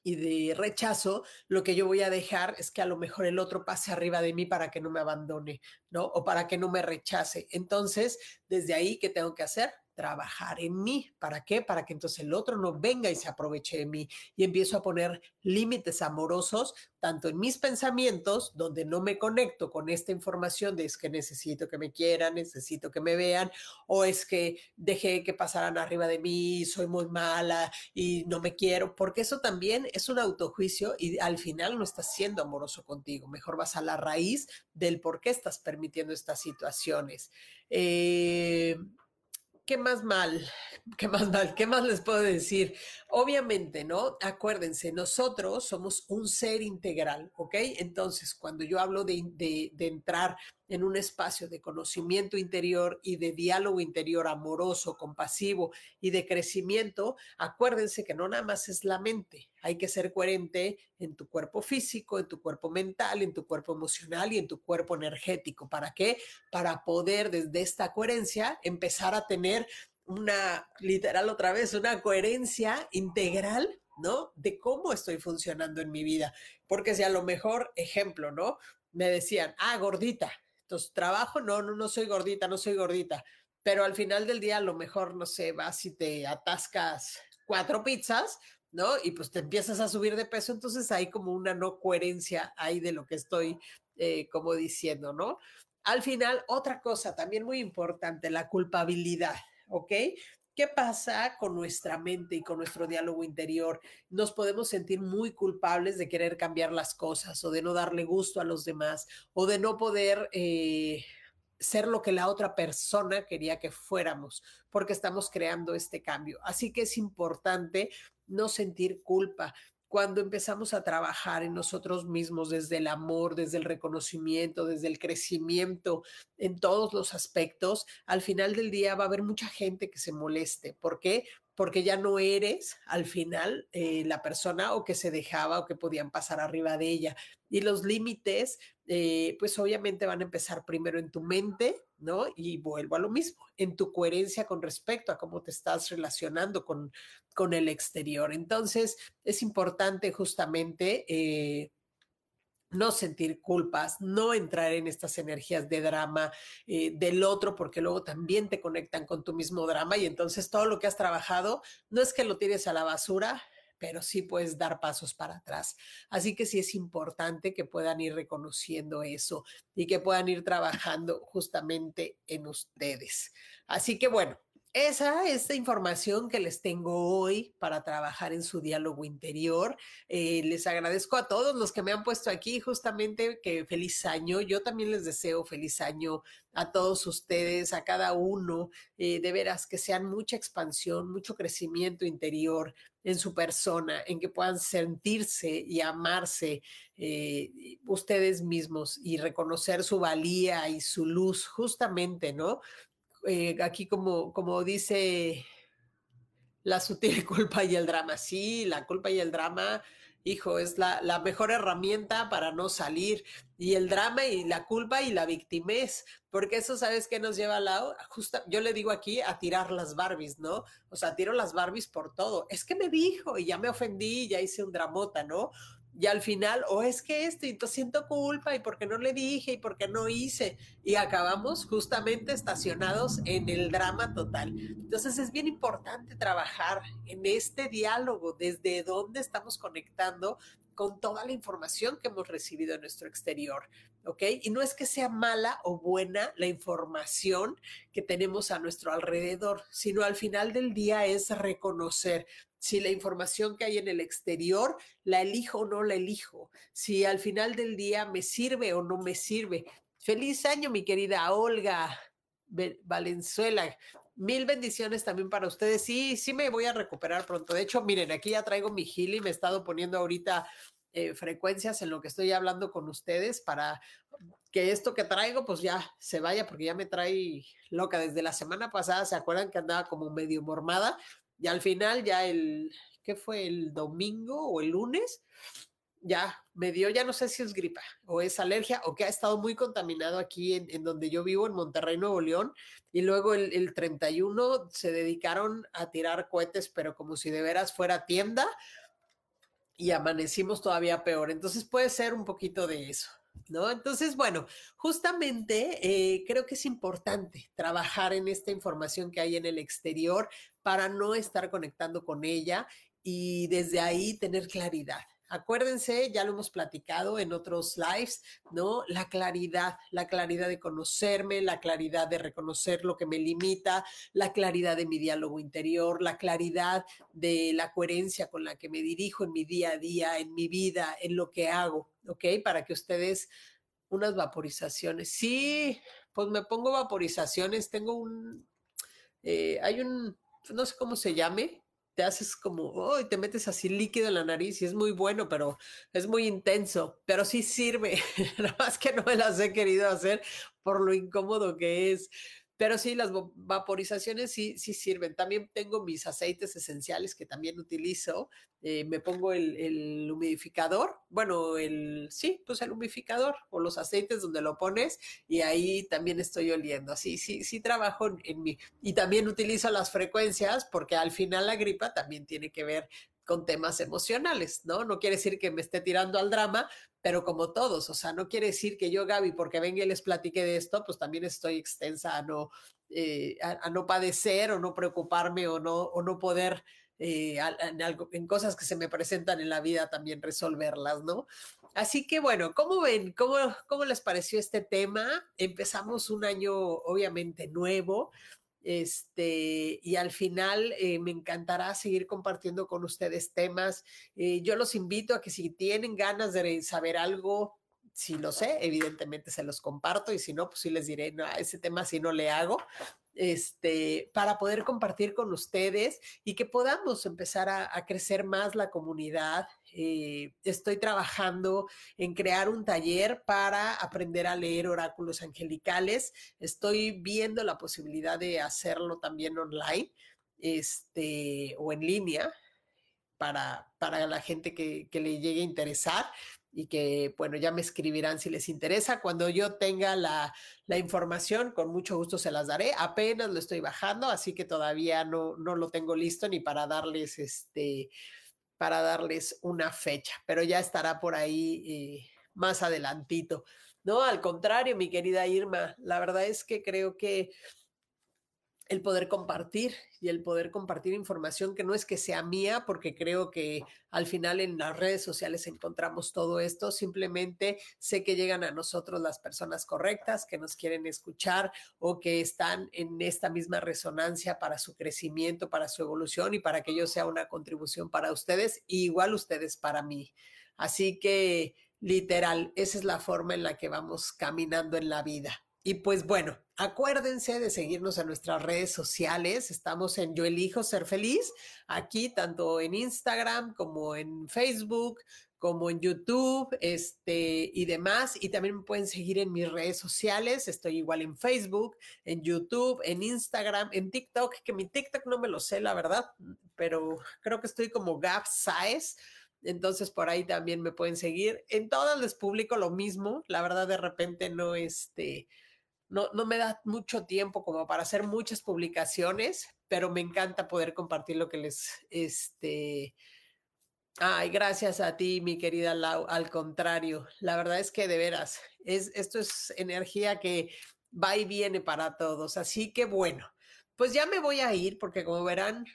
y de rechazo, lo que yo voy a dejar es que a lo mejor el otro pase arriba de mí para que no me abandone, ¿no? O para que no me rechace. Entonces, desde ahí, ¿qué tengo que hacer? Trabajar en mí. ¿Para qué? Para que entonces el otro no venga y se aproveche de mí. Y empiezo a poner límites amorosos, tanto en mis pensamientos, donde no me conecto con esta información de es que necesito que me quieran, necesito que me vean, o es que dejé que pasaran arriba de mí, soy muy mala y no me quiero, porque eso también es un autojuicio y al final no estás siendo amoroso contigo. Mejor vas a la raíz del por qué estás permitiendo estas situaciones. Eh, ¿qué más mal? ¿Qué más mal? ¿Qué más les puedo decir? Obviamente, ¿no? Acuérdense, nosotros somos un ser integral, ¿ok? Entonces, cuando yo hablo de, de, entrar en un espacio de conocimiento interior y de diálogo interior amoroso, compasivo y de crecimiento, acuérdense que no nada más es la mente, hay que ser coherente en tu cuerpo físico, en tu cuerpo mental, en tu cuerpo emocional y en tu cuerpo energético. ¿Para qué? Para poder desde esta coherencia empezar a tener una, literal otra vez, una coherencia integral, ¿no? De cómo estoy funcionando en mi vida. Porque si a lo mejor, ejemplo, ¿no? Me decían, ah, gordita. Trabajo, no, no, no soy gordita, no soy gordita. Pero al final del día, a lo mejor, no sé, vas y te atascas cuatro pizzas, ¿no? Y pues te empiezas a subir de peso, entonces hay como una no coherencia ahí de lo que estoy eh, como diciendo, ¿no? al final, otra cosa también muy importante, la culpabilidad, ¿ok? ¿Qué pasa con nuestra mente y con nuestro diálogo interior? Nos podemos sentir muy culpables de querer cambiar las cosas o de no darle gusto a los demás o de no poder eh, ser lo que la otra persona quería que fuéramos porque estamos creando este cambio. Así que es importante no sentir culpa cuando empezamos a trabajar en nosotros mismos desde el amor, desde el reconocimiento, desde el crecimiento en todos los aspectos, al final del día va a haber mucha gente que se moleste. ¿Por qué? Porque ya no eres al final eh, la persona o que se dejaba o que podían pasar arriba de ella. Y los límites, eh, pues obviamente van a empezar primero en tu mente, ¿no? Y vuelvo a lo mismo, en tu coherencia con respecto a cómo te estás relacionando con, con el exterior. Entonces, es importante justamente eh, no sentir culpas, no entrar en estas energías de drama eh, del otro, porque luego también te conectan con tu mismo drama y entonces todo lo que has trabajado no es que lo tires a la basura, pero sí puedes dar pasos para atrás. Así que sí es importante que puedan ir reconociendo eso y que puedan ir trabajando justamente en ustedes. Así que bueno, esa es la información que les tengo hoy para trabajar en su diálogo interior. Eh, les agradezco a todos los que me han puesto aquí justamente que feliz año. Yo también les deseo feliz año a todos ustedes, a cada uno. Eh, de veras que sean mucha expansión, mucho crecimiento interior en su persona, en que puedan sentirse y amarse eh, ustedes mismos y reconocer su valía y su luz justamente, ¿no? Eh, aquí como, como dice la sutil culpa y el drama. Sí, la culpa y el drama, hijo, es la, la, mejor herramienta para no salir. Y el drama y la culpa y la victimez, porque eso, ¿sabes qué nos lleva al lado? Justa, yo le digo aquí a tirar las Barbies, ¿no? O sea, tiro las Barbies por todo. Es que me dijo y ya me ofendí, ya hice un dramota, ¿no? Y al final, o es que esto, y entonces siento culpa, y porque no le dije, y porque no hice, y acabamos justamente estacionados en el drama total. Entonces es bien importante trabajar en este diálogo, desde dónde estamos conectando con toda la información que hemos recibido en nuestro exterior, ¿ok? Y no es que sea mala o buena la información que tenemos a nuestro alrededor, sino al final del día es reconocer si la información que hay en el exterior la elijo o no la elijo, si al final del día me sirve o no me sirve. Feliz año, mi querida Olga Valenzuela. Mil bendiciones también para ustedes. Sí, sí me voy a recuperar pronto. De hecho, miren, aquí ya traigo mi y me he estado poniendo ahorita eh, frecuencias en lo que estoy hablando con ustedes para que esto que traigo pues ya se vaya porque ya me trae loca. Desde la semana pasada, ¿se acuerdan que andaba como medio mormada? Y al final ya el, ¿qué fue? El domingo o el lunes, ya me dio, ya no sé si es gripa o es alergia o que ha estado muy contaminado aquí en, donde yo vivo, en Monterrey, Nuevo León. Y luego el, el 31 se dedicaron a tirar cohetes, pero como si de veras fuera tienda y amanecimos todavía peor. Entonces puede ser un poquito de eso. ¿no? Entonces, bueno, justamente eh, creo que es importante trabajar en esta información que hay en el exterior para no estar conectando con ella y desde ahí tener claridad. Acuérdense, ya lo hemos platicado en otros lives, ¿no? La claridad, la claridad de conocerme, la claridad de reconocer lo que me limita, la claridad de mi diálogo interior, la claridad de la coherencia con la que me dirijo en mi día a día, en mi vida, en lo que hago, ¿ok? Para que ustedes unas vaporizaciones. Sí, pues me pongo vaporizaciones, tengo un, eh, hay un, no sé cómo se llame, te haces como, oh, te metes así líquido en la nariz y es muy bueno, pero es muy intenso, pero sí sirve. Nada más que no me las he querido hacer por lo incómodo que es. Pero sí, las vaporizaciones sí, sí sirven. También tengo mis aceites esenciales que también utilizo. Eh, me pongo el, humidificador, bueno, el, sí, pues el humidificador o los aceites donde lo pones y ahí también estoy oliendo. Así, sí, sí trabajo en, en mí. Y también utilizo las frecuencias porque al final la gripa también tiene que ver con temas emocionales, ¿no? No quiere decir que me esté tirando al drama, pero como todos, o sea, no quiere decir que yo, Gaby, porque venga y les platique de esto, pues también estoy extensa a no, eh, a, no padecer o no preocuparme o no, o no poder eh, en, algo, en cosas que se me presentan en la vida también resolverlas, ¿no? Así que bueno, ¿cómo ven? ¿Cómo, ¿Cómo les pareció este tema? Empezamos un año obviamente nuevo, este, y al final eh, me encantará seguir compartiendo con ustedes temas. Eh, yo los invito a que si tienen ganas de saber algo, si lo sé, evidentemente se los comparto y si no, pues sí les diré, no, ese tema sí no le hago, este, para poder compartir con ustedes y que podamos empezar a, crecer más la comunidad. Eh, estoy trabajando en crear un taller para aprender a leer oráculos angelicales. Estoy viendo la posibilidad de hacerlo también online este, o en línea para, para la gente que, que le llegue a interesar y que, bueno, ya me escribirán si les interesa. Cuando yo tenga la, información, con mucho gusto se las daré. Apenas lo estoy bajando, así que todavía no, no lo tengo listo ni para darles este, para darles una fecha, pero ya estará por ahí eh, más adelantito. No, al contrario, mi querida Irma, la verdad es que creo que el poder compartir y el poder compartir información que no es que sea mía, porque creo que al final en las redes sociales encontramos todo esto, simplemente sé que llegan a nosotros las personas correctas, que nos quieren escuchar o que están en esta misma resonancia para su crecimiento, para su evolución y para que yo sea una contribución para ustedes, y igual ustedes para mí. Así que, literal, esa es la forma en la que vamos caminando en la vida. Y pues bueno, acuérdense de seguirnos en nuestras redes sociales. Estamos en Yo Elijo Ser Feliz, aquí tanto en Instagram como en Facebook, como en YouTube, este y demás. Y también me pueden seguir en mis redes sociales. Estoy igual en Facebook, en YouTube, en Instagram, en TikTok, que mi TikTok no me lo sé, la verdad, pero creo que estoy como Gap Size. Entonces por ahí también me pueden seguir. En todas les publico lo mismo. La verdad, de repente no este no, no me da mucho tiempo como para hacer muchas publicaciones, pero me encanta poder compartir lo que les, este, Ay, gracias a ti, mi querida Lau. Al contrario, la verdad es que de veras, es, esto es energía que va y viene para todos. Así que bueno, pues ya me voy a ir porque como verán,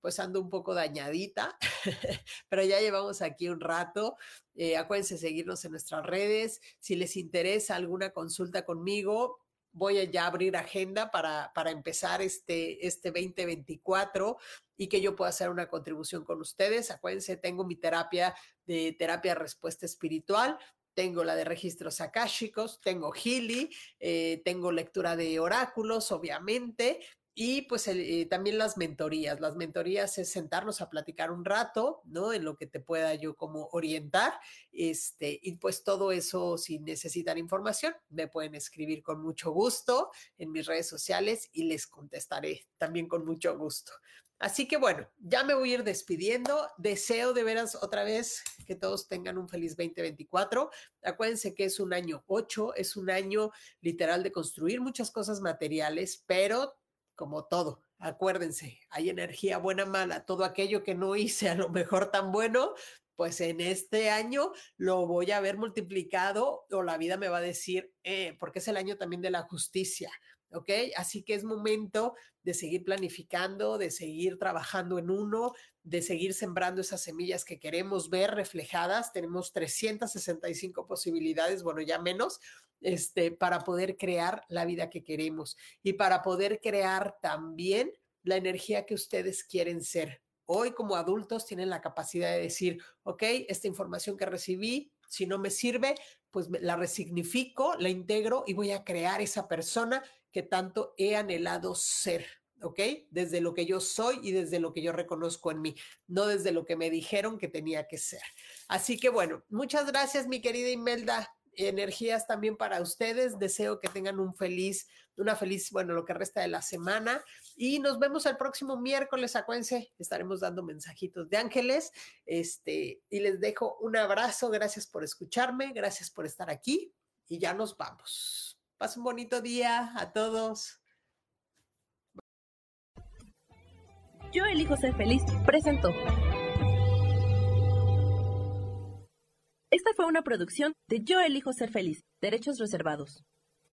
pues ando un poco dañadita, pero ya llevamos aquí un rato. Eh, acuérdense seguirnos en nuestras redes. Si les interesa alguna consulta conmigo, voy a ya abrir agenda para, para empezar este, este 2024 y que yo pueda hacer una contribución con ustedes. Acuérdense, tengo mi terapia de terapia respuesta espiritual. Tengo la de registros akáshicos, tengo Healy, eh, tengo lectura de oráculos, obviamente, y pues eh, también las mentorías. Las mentorías es sentarnos a platicar un rato, ¿no? En lo que te pueda yo como orientar. Este, y pues todo eso, si necesitan información, me pueden escribir con mucho gusto en mis redes sociales y les contestaré también con mucho gusto. Así que bueno, ya me voy a ir despidiendo. Deseo de veras otra vez que todos tengan un feliz 2024. Acuérdense que es un año 8, es un año literal de construir muchas cosas materiales, pero como todo. Acuérdense, hay energía buena, mala, todo aquello que no hice a lo mejor tan bueno, pues en este año lo voy a ver multiplicado o la vida me va a decir, eh, porque es el año también de la justicia, ¿ok? Así que es momento de seguir planificando, de seguir trabajando en uno, de seguir sembrando esas semillas que queremos ver reflejadas. Tenemos 365 posibilidades, bueno, ya menos, este, para poder crear la vida que queremos y para poder crear también la energía que ustedes quieren ser. Hoy como adultos tienen la capacidad de decir, ok, esta información que recibí, si no me sirve, pues la resignifico, la integro y voy a crear esa persona que tanto he anhelado ser. ¿ok? Desde lo que yo soy y desde lo que yo reconozco en mí, no desde lo que me dijeron que tenía que ser. Así que bueno, muchas gracias, mi querida Imelda energías también para ustedes. Deseo que tengan un feliz, una feliz, bueno, lo que resta de la semana. Y nos vemos el próximo miércoles. Acuérdense, estaremos dando mensajitos de ángeles. Este, y les dejo un abrazo. Gracias por escucharme. Gracias por estar aquí. Y ya nos vamos. Pasen un bonito día a todos. Yo elijo ser feliz. Presento. Esta fue una producción de Yo elijo ser feliz, derechos reservados.